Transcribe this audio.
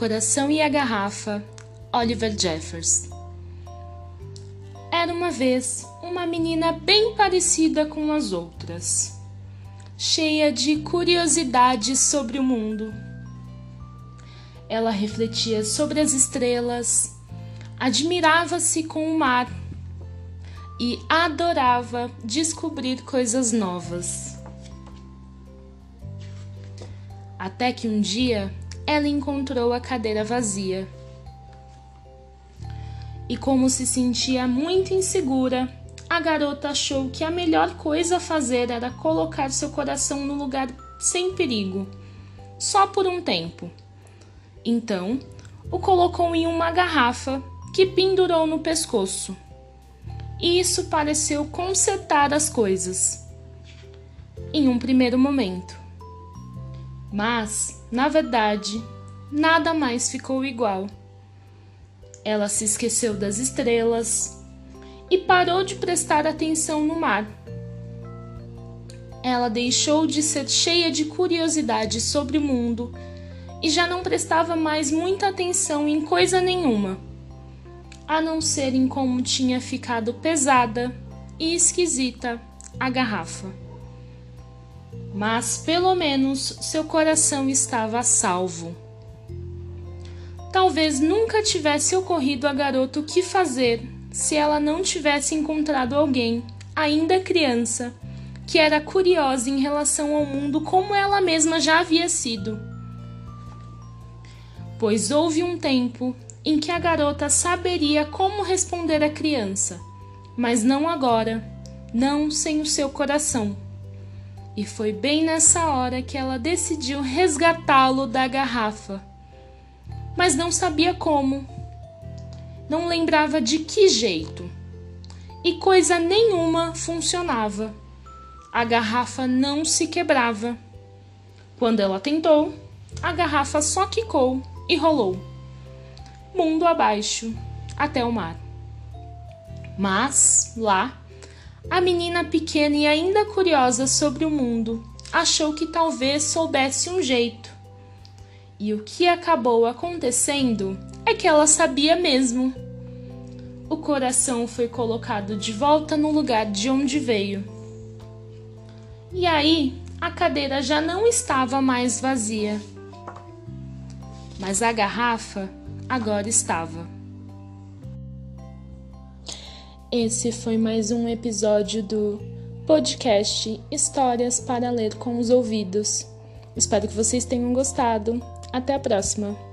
Coração e a Garrafa, Oliver Jeffers. Era uma vez uma menina bem parecida com as outras, cheia de curiosidades sobre o mundo. Ela refletia sobre as estrelas, admirava-se com o mar e adorava descobrir coisas novas. Até que um dia ela encontrou a cadeira vazia. E como se sentia muito insegura, a garota achou que a melhor coisa a fazer era colocar seu coração no lugar sem perigo, só por um tempo. Então, o colocou em uma garrafa que pendurou no pescoço. E isso pareceu consertar as coisas. Em um primeiro momento. Mas, na verdade, nada mais ficou igual. Ela se esqueceu das estrelas e parou de prestar atenção no mar. Ela deixou de ser cheia de curiosidade sobre o mundo e já não prestava mais muita atenção em coisa nenhuma, a não ser em como tinha ficado pesada e esquisita a garrafa mas pelo menos seu coração estava a salvo. Talvez nunca tivesse ocorrido a garota o que fazer se ela não tivesse encontrado alguém, ainda criança, que era curiosa em relação ao mundo como ela mesma já havia sido. Pois houve um tempo em que a garota saberia como responder à criança, mas não agora, não sem o seu coração. E foi bem nessa hora que ela decidiu resgatá-lo da garrafa. Mas não sabia como. Não lembrava de que jeito. E coisa nenhuma funcionava. A garrafa não se quebrava. Quando ela tentou, a garrafa só quicou e rolou. Mundo abaixo, até o mar. Mas, lá, a menina pequena e ainda curiosa sobre o mundo achou que talvez soubesse um jeito. E o que acabou acontecendo é que ela sabia mesmo. O coração foi colocado de volta no lugar de onde veio. E aí, a cadeira já não estava mais vazia. Mas a garrafa agora estava. Esse foi mais um episódio do podcast Histórias para Ler com os Ouvidos. Espero que vocês tenham gostado. Até a próxima!